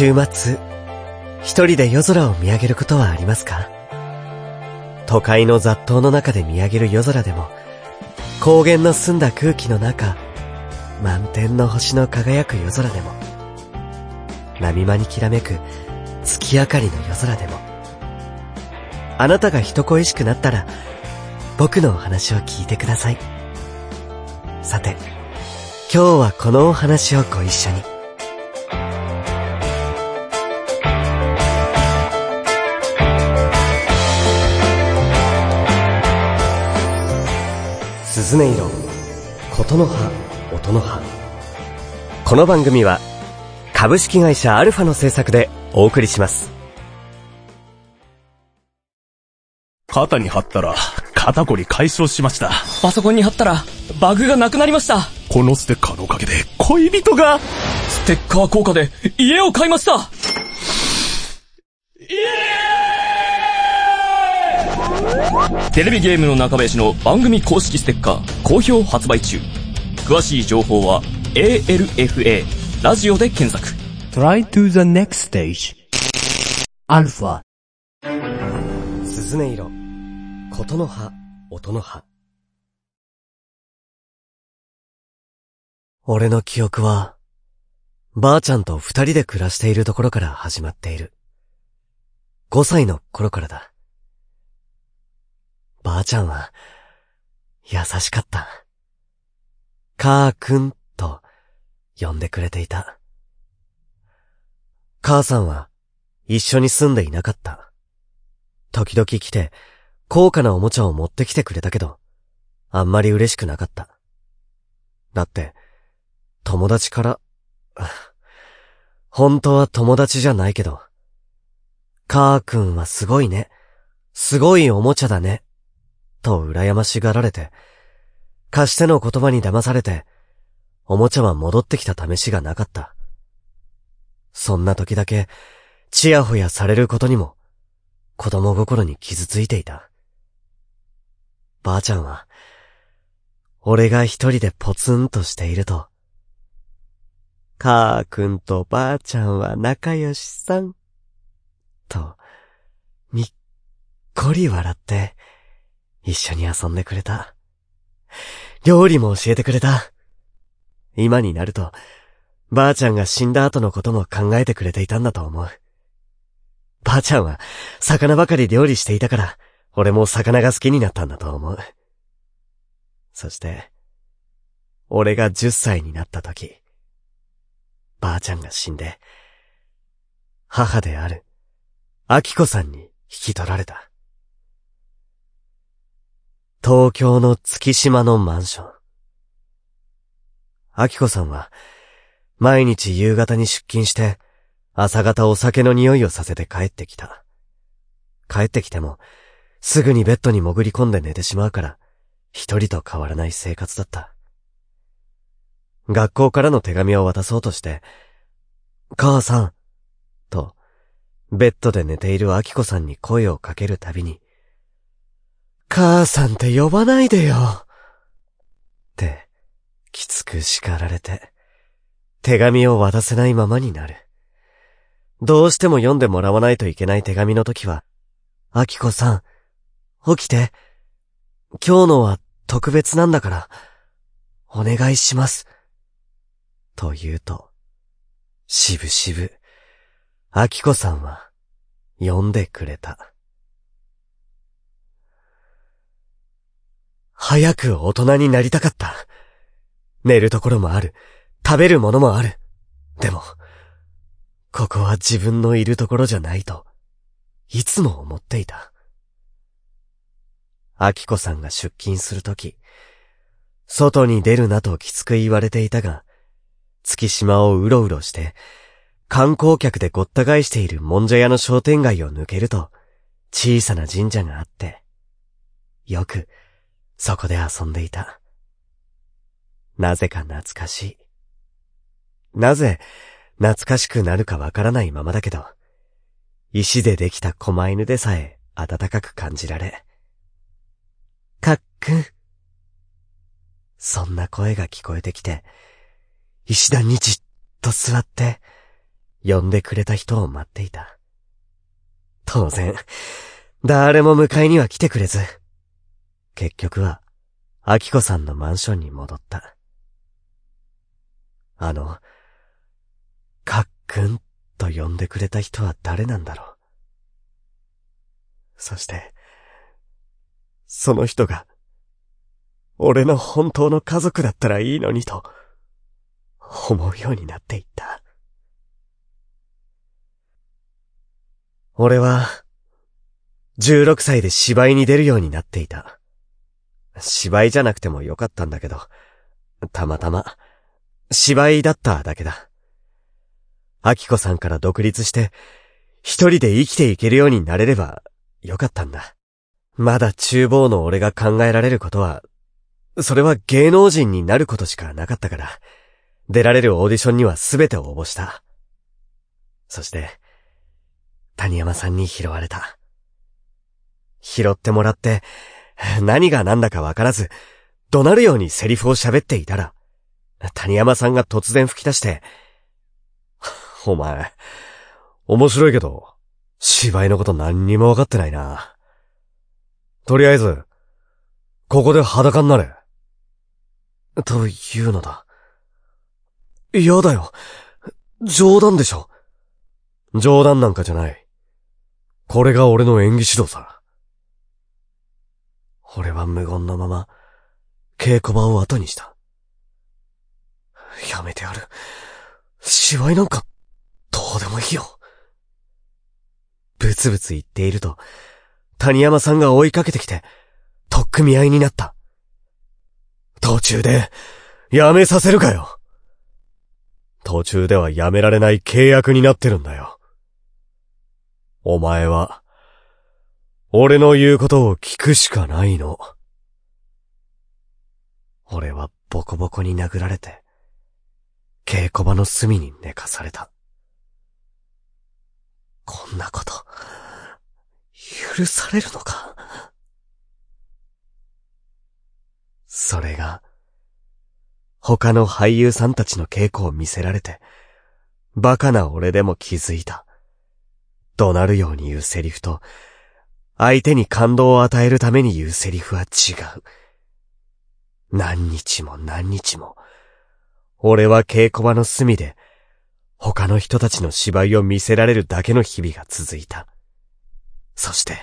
週末、一人で夜空を見上げることはありますか？都会の雑踏の中で見上げる夜空でも、高原の澄んだ空気の中、満天の星の輝く夜空でも、波間にきらめく月明かりの夜空でも、あなたが人恋しくなったら、僕のお話を聞いてください。さて、今日はこのお話をご一緒に。の葉、音の葉。この番組は、株式会社アルファの制作でお送りします。肩に貼ったら、肩こり解消しました。パソコンに貼ったら、バグがなくなりました。このステッカーのおかげで、恋人が、ステッカー効果で、家を買いましたイエーイテレビゲームの中林の番組公式ステッカー、好評発売中。詳しい情報は、ALFA、ラジオで検索。Try to the next stage. アルファ。鈴音色、琴の葉、音の葉。俺の記憶は、ばあちゃんと二人で暮らしているところから始まっている。五歳の頃からだ。ばあちゃんは、優しかった。かーくんと呼んでくれていた。母さんは一緒に住んでいなかった。時々来て高価なおもちゃを持ってきてくれたけど、あんまり嬉しくなかった。だって、友達から、本当は友達じゃないけど、カー君はすごいね。すごいおもちゃだね。と羨ましがられて、貸しての言葉に騙されて、おもちゃは戻ってきた試しがなかった。そんな時だけ、ちやほやされることにも、子供心に傷ついていた。ばあちゃんは、俺が一人でポツンとしていると、かーくんとばあちゃんは仲良しさん。と、にっこり笑って、一緒に遊んでくれた。料理も教えてくれた。今になると、ばあちゃんが死んだ後のことも考えてくれていたんだと思う。ばあちゃんは、魚ばかり料理していたから、俺も魚が好きになったんだと思う。そして、俺が10歳になった時、ばあちゃんが死んで、母である、秋子さんに引き取られた。東京の月島のマンション。秋子さんは、毎日夕方に出勤して、朝方お酒の匂いをさせて帰ってきた。帰ってきても、すぐにベッドに潜り込んで寝てしまうから、一人と変わらない生活だった。学校からの手紙を渡そうとして、母さん、と、ベッドで寝ている明子さんに声をかけるたびに、母さんって呼ばないでよ。って、きつく叱られて、手紙を渡せないままになる。どうしても読んでもらわないといけない手紙の時は、明子さん、起きて。今日のは特別なんだから、お願いします。と言うと、しぶしぶ、あきこさんは、呼んでくれた。早く大人になりたかった。寝るところもある。食べるものもある。でも、ここは自分のいるところじゃないと、いつも思っていた。あきこさんが出勤するとき、外に出るなときつく言われていたが、月島をうろうろして、観光客でごった返しているもんじゃ屋の商店街を抜けると、小さな神社があって、よく、そこで遊んでいた。なぜか懐かしい。なぜ、懐かしくなるかわからないままだけど、石でできた狛犬でさえ暖かく感じられ、かっくん。そんな声が聞こえてきて、石段にじっと座って、呼んでくれた人を待っていた。当然、誰も迎えには来てくれず、結局は、アキコさんのマンションに戻った。あの、かっくんと呼んでくれた人は誰なんだろう。そして、その人が、俺の本当の家族だったらいいのにと、思うようになっていった。俺は、16歳で芝居に出るようになっていた。芝居じゃなくてもよかったんだけど、たまたま、芝居だっただけだ。アキコさんから独立して、一人で生きていけるようになれればよかったんだ。まだ厨房の俺が考えられることは、それは芸能人になることしかなかったから、出られるオーディションには全て応募した。そして、谷山さんに拾われた。拾ってもらって、何が何だかわからず、怒鳴るようにセリフを喋っていたら、谷山さんが突然吹き出して、お前、面白いけど、芝居のこと何にもわかってないな。とりあえず、ここで裸になれ。というのだ。嫌だよ。冗談でしょ。冗談なんかじゃない。これが俺の演技指導さ。俺は無言のまま、稽古場を後にした。やめてやる。芝居なんか、どうでもいいよ。ブツブツ言っていると、谷山さんが追いかけてきて、とっくみ合いになった。途中で、やめさせるかよ。途中ではやめられない契約になってるんだよ。お前は、俺の言うことを聞くしかないの。俺はボコボコに殴られて、稽古場の隅に寝かされた。こんなこと、許されるのか？それが、他の俳優さんたちの稽古を見せられて、バカな俺でも気づいた。怒鳴るように言うセリフと、相手に感動を与えるために言うセリフは違う。何日も何日も、俺は稽古場の隅で、他の人たちの芝居を見せられるだけの日々が続いた。そして、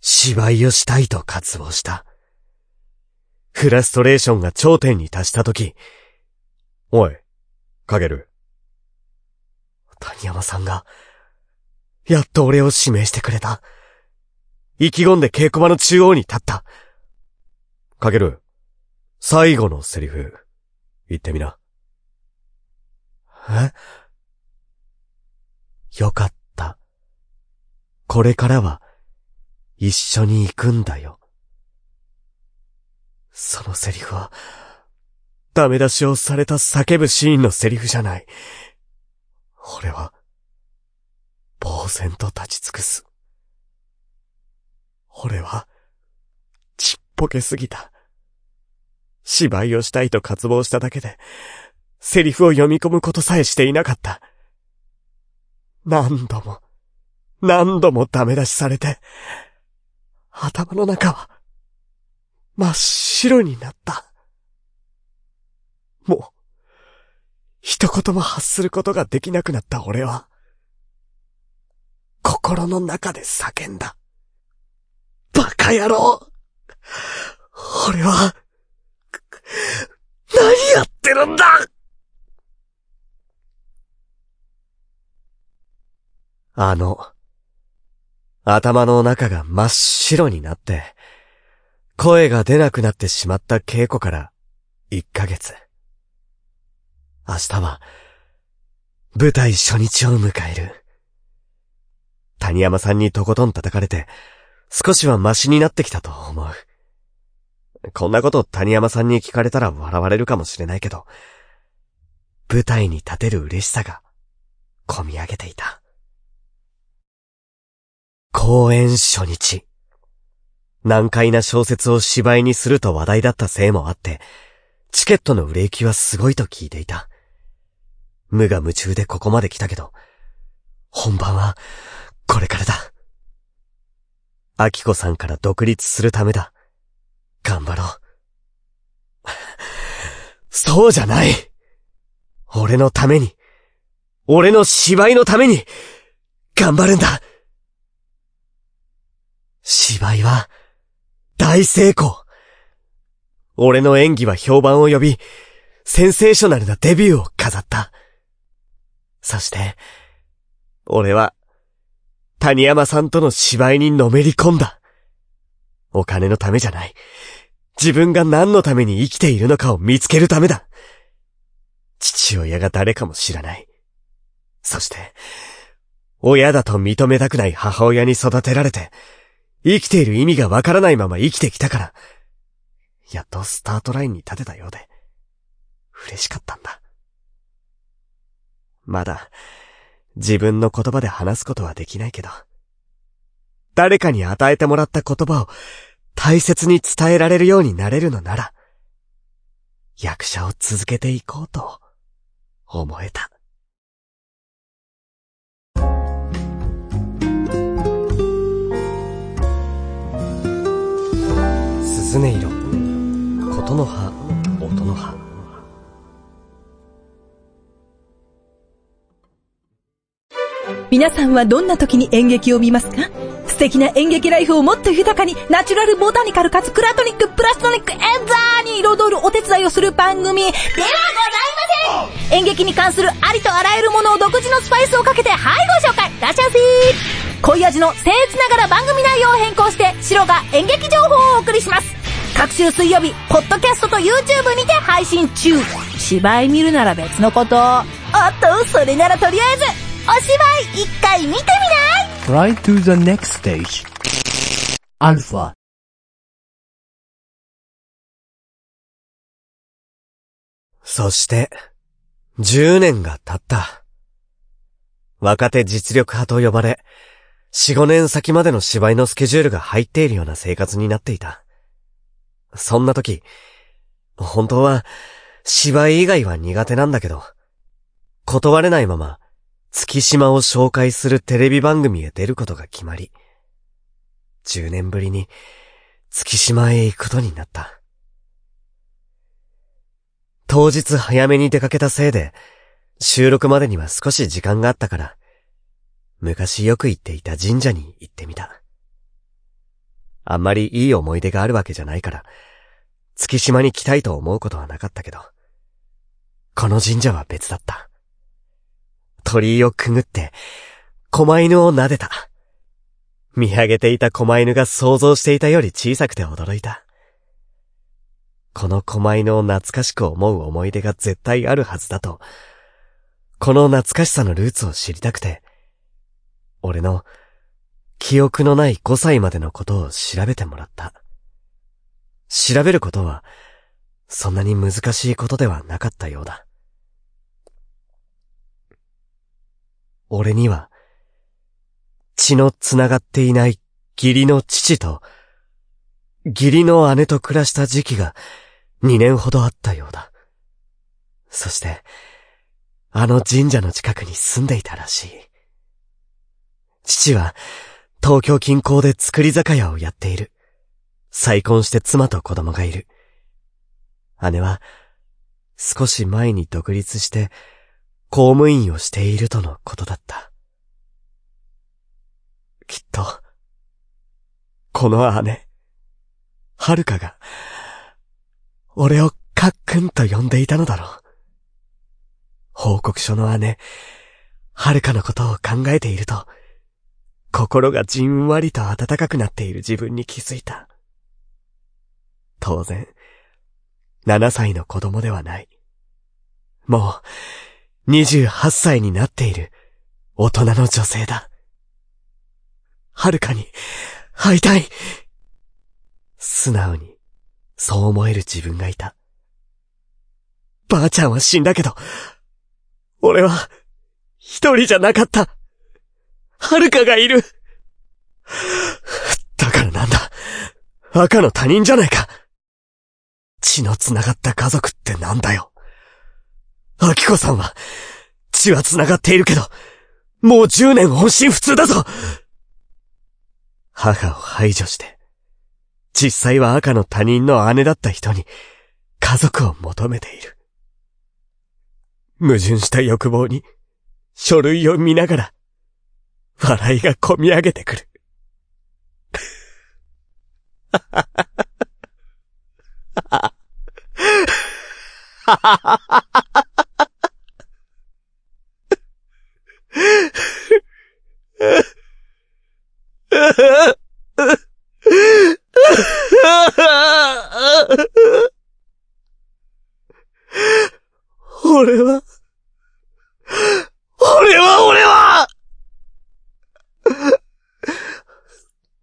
芝居をしたいと渇望した。フラストレーションが頂点に達したとき、おい、かげる。谷山さんが、やっと俺を指名してくれた。意気込んで稽古場の中央に立った。かける、最後のセリフ、言ってみな。え？よかった。これからは、一緒に行くんだよ。そのセリフは、ダメ出しをされた叫ぶシーンのセリフじゃない。俺は、呆然と立ち尽くす。俺は、ちっぽけすぎた。芝居をしたいと渇望しただけで、セリフを読み込むことさえしていなかった。何度も、何度もダメ出しされて、頭の中は、真っ白になった。もう、一言も発することができなくなった俺は、心の中で叫んだ。バカ野郎俺は、何やってるんだあの、頭の中が真っ白になって、声が出なくなってしまった稽古から1ヶ月。明日は、舞台初日を迎える。谷山さんにとことん叩かれて、少しはマシになってきたと思う。こんなこと谷山さんに聞かれたら笑われるかもしれないけど、舞台に立てる嬉しさが、込み上げていた。公演初日。難解な小説を芝居にすると話題だったせいもあって、チケットの売れ行きはすごいと聞いていた。無我夢中でここまで来たけど、本番は、これからだ。アキコさんから独立するためだ。頑張ろう。そうじゃない俺のために、俺の芝居のために、頑張るんだ芝居は、大成功俺の演技は評判を呼び、センセーショナルなデビューを飾った。そして、俺は、谷山さんとの芝居にのめり込んだ。お金のためじゃない。自分が何のために生きているのかを見つけるためだ。父親が誰かも知らない。そして、親だと認めたくない母親に育てられて、生きている意味がわからないまま生きてきたから、やっとスタートラインに立てたようで、嬉しかったんだ。まだ、自分の言葉で話すことはできないけど、誰かに与えてもらった言葉を大切に伝えられるようになれるのなら、役者を続けていこうと思えた。鈴音色、琴の葉、音の葉。皆さんはどんな時に演劇を見ますか？素敵な演劇ライフをもっと豊かに、ナチュラルボタニカルかつクラトニックプラストニックエンザーに彩るお手伝いをする番組ではございません演劇に関するありとあらゆるものを独自のスパイスをかけて、はいご紹介らっしゃいませ濃い味の僭越ながら番組内容を変更して、白が演劇情報をお送りします。各週水曜日、ポッドキャストと YouTube にて配信中。芝居見るなら別のこと。おっと、それならとりあえず、お芝居一回見てみない ?Try to the next stage. アルファそして、10年が経った。若手実力派と呼ばれ、4、5年先までの芝居のスケジュールが入っているような生活になっていた。そんな時、本当は芝居以外は苦手なんだけど、断れないまま月島を紹介するテレビ番組へ出ることが決まり、10年ぶりに月島へ行くことになった。当日早めに出かけたせいで、収録までには少し時間があったから、昔よく行っていた神社に行ってみた。あんまりいい思い出があるわけじゃないから、月島に来たいと思うことはなかったけど、この神社は別だった。鳥居をくぐって、狛犬を撫でた。見上げていた狛犬が想像していたより小さくて驚いた。この狛犬を懐かしく思う思い出が絶対あるはずだと、この懐かしさのルーツを知りたくて、俺の記憶のない5歳までのことを調べてもらった。調べることは、そんなに難しいことではなかったようだ。俺には、血の繋がっていない義理の父と、義理の姉と暮らした時期が2年ほどあったようだ。そして、あの神社の近くに住んでいたらしい。父は東京近郊で作り酒屋をやっている。再婚して妻と子供がいる。姉は少し前に独立して公務員をしているとのことだった。きっと、この姉、はるかが、俺をかっくんと呼んでいたのだろう。報告書の姉、はるかのことを考えていると、心がじんわりと温かくなっている自分に気づいた。当然、7歳の子供ではない。もう、28歳になっている大人の女性だ。はるかに会いたい素直にそう思える自分がいた。ばあちゃんは死んだけど、俺は一人じゃなかった。はるかがいる。だからなんだ。赤の他人じゃないか。血の繋がった家族ってなんだよ。アキコさんは、血は繋がっているけど、もう10年音信不通だぞ母を排除して、実際は赤の他人の姉だった人に家族を求めている。矛盾した欲望に書類を見ながら笑いがこみ上げてくる。ははははは。俺は、俺は俺は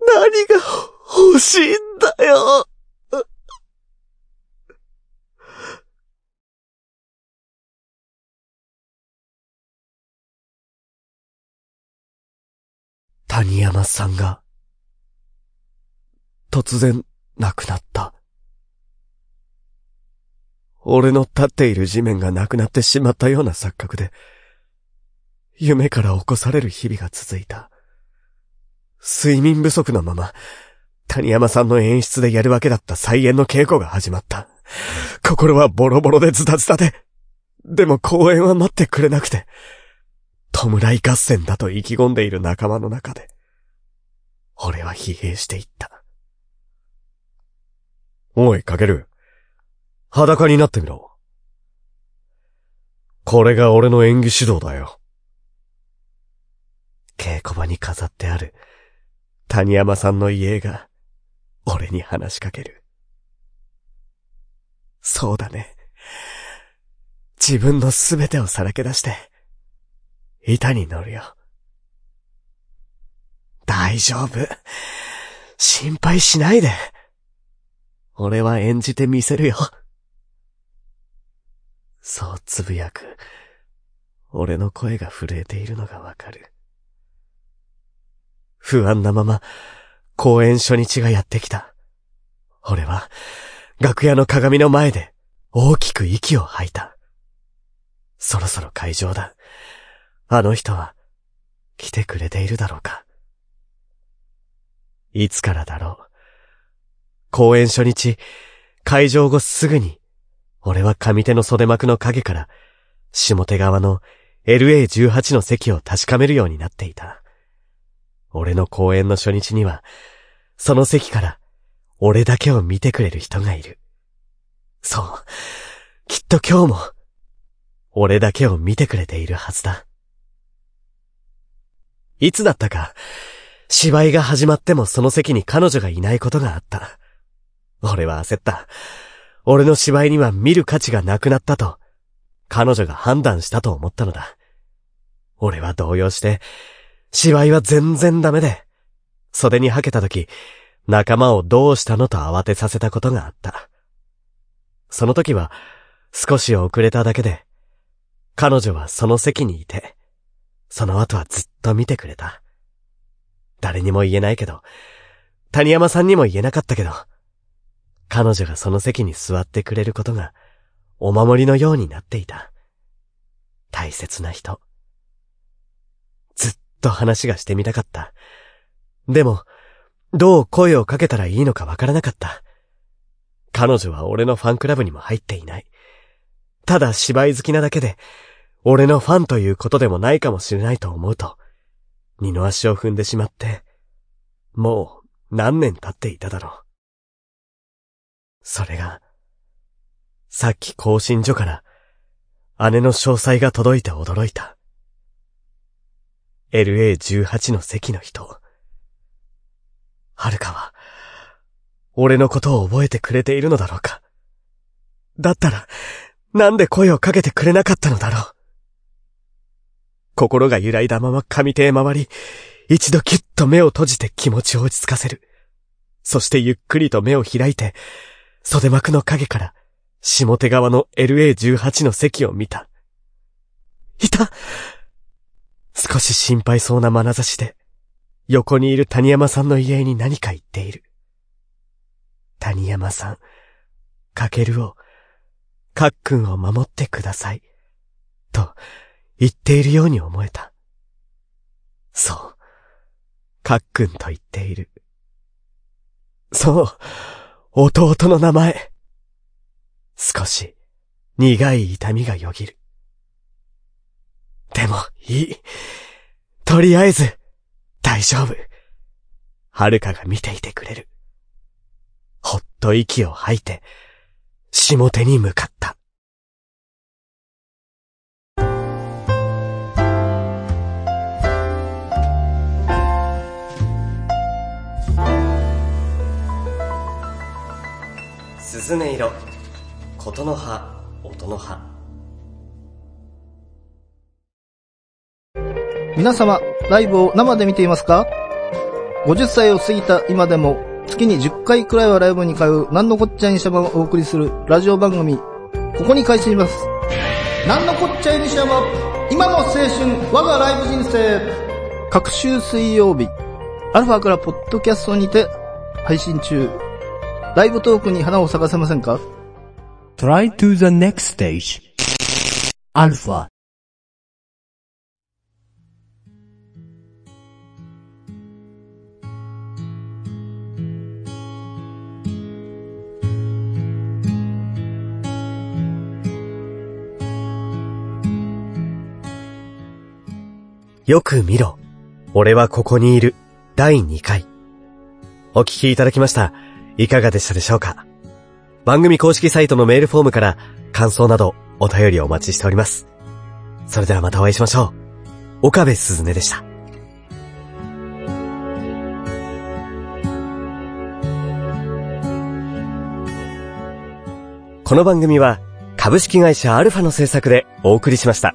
何が欲しいんだよ谷山さんが、突然亡くなった。俺の立っている地面がなくなってしまったような錯覚で、夢から起こされる日々が続いた。睡眠不足のまま、谷山さんの演出でやるわけだった再演の稽古が始まった。心はボロボロでズタズタで、でも公演は待ってくれなくて、弔い合戦だと意気込んでいる仲間の中で、俺は疲弊していった。おい、かける。裸になってみろ。これが俺の演技指導だよ。稽古場に飾ってある谷山さんの家が俺に話しかける。そうだね。自分のすべてをさらけ出して、板に乗るよ。大丈夫。心配しないで。俺は演じてみせるよ。そうつぶやく。俺の声が震えているのがわかる。不安なまま、公演初日がやってきた。俺は、楽屋の鏡の前で、大きく息を吐いた。そろそろ会場だ。あの人は、来てくれているだろうか。いつからだろう。公演初日、会場後すぐに、俺は上手の袖幕の影から、下手側の LA18 の席を確かめるようになっていた。俺の公演の初日には、その席から、俺だけを見てくれる人がいる。そう。きっと今日も、俺だけを見てくれているはずだ。いつだったか、芝居が始まってもその席に彼女がいないことがあった。俺は焦った。俺の芝居には見る価値がなくなったと、彼女が判断したと思ったのだ。俺は動揺して、芝居は全然ダメで、袖にはけた時、仲間をどうしたのと慌てさせたことがあった。その時は、少し遅れただけで、彼女はその席にいて、その後はずっとと見てくれた。誰にも言えないけど、谷山さんにも言えなかったけど、彼女がその席に座ってくれることが、お守りのようになっていた。大切な人。ずっと話がしてみたかった。でも、どう声をかけたらいいのかわからなかった。彼女は俺のファンクラブにも入っていない。ただ芝居好きなだけで、俺のファンということでもないかもしれないと思うと、二の足を踏んでしまって、もう何年経っていただろう。それが、さっき更新所から姉の詳細が届いて驚いた。LA18 の席の人。はるかは、俺のことを覚えてくれているのだろうか。だったら、なんで声をかけてくれなかったのだろう。心が揺らいだまま上手へ回り、一度キュッと目を閉じて気持ちを落ち着かせる。そしてゆっくりと目を開いて、袖幕の影から下手側の LA18 の席を見た。いた少し心配そうな眼差しで、横にいる谷山さんの家に何か言っている。谷山さん、かけるを、かっくんを守ってください。と、言っているように思えた。そう。かっくんと言っている。そう。弟の名前。少し苦い痛みがよぎる。でも、いい。とりあえず、大丈夫。はるかが見ていてくれる。ほっと息を吐いて、下手に向かった。色、琴の葉、音の葉。皆様、ライブを生で見ていますか ?50 歳を過ぎた今でも、月に10回くらいはライブに通う、なんのこっちゃいにしゃばをお送りするラジオ番組、ここに開始します。なんのこっちゃいにしゃば、今の青春、我がライブ人生。各週水曜日、アルファからポッドキャストにて配信中。ライブトークに花を咲かせませんか？Try to the next stage. Alpha. よく見ろ。俺はここにいる。第2回。お聞きいただきました。いかがでしたでしょうか？番組公式サイトのメールフォームから感想などお便りをお待ちしております。それではまたお会いしましょう。岡部すずねでした。この番組は株式会社アルファの制作でお送りしました。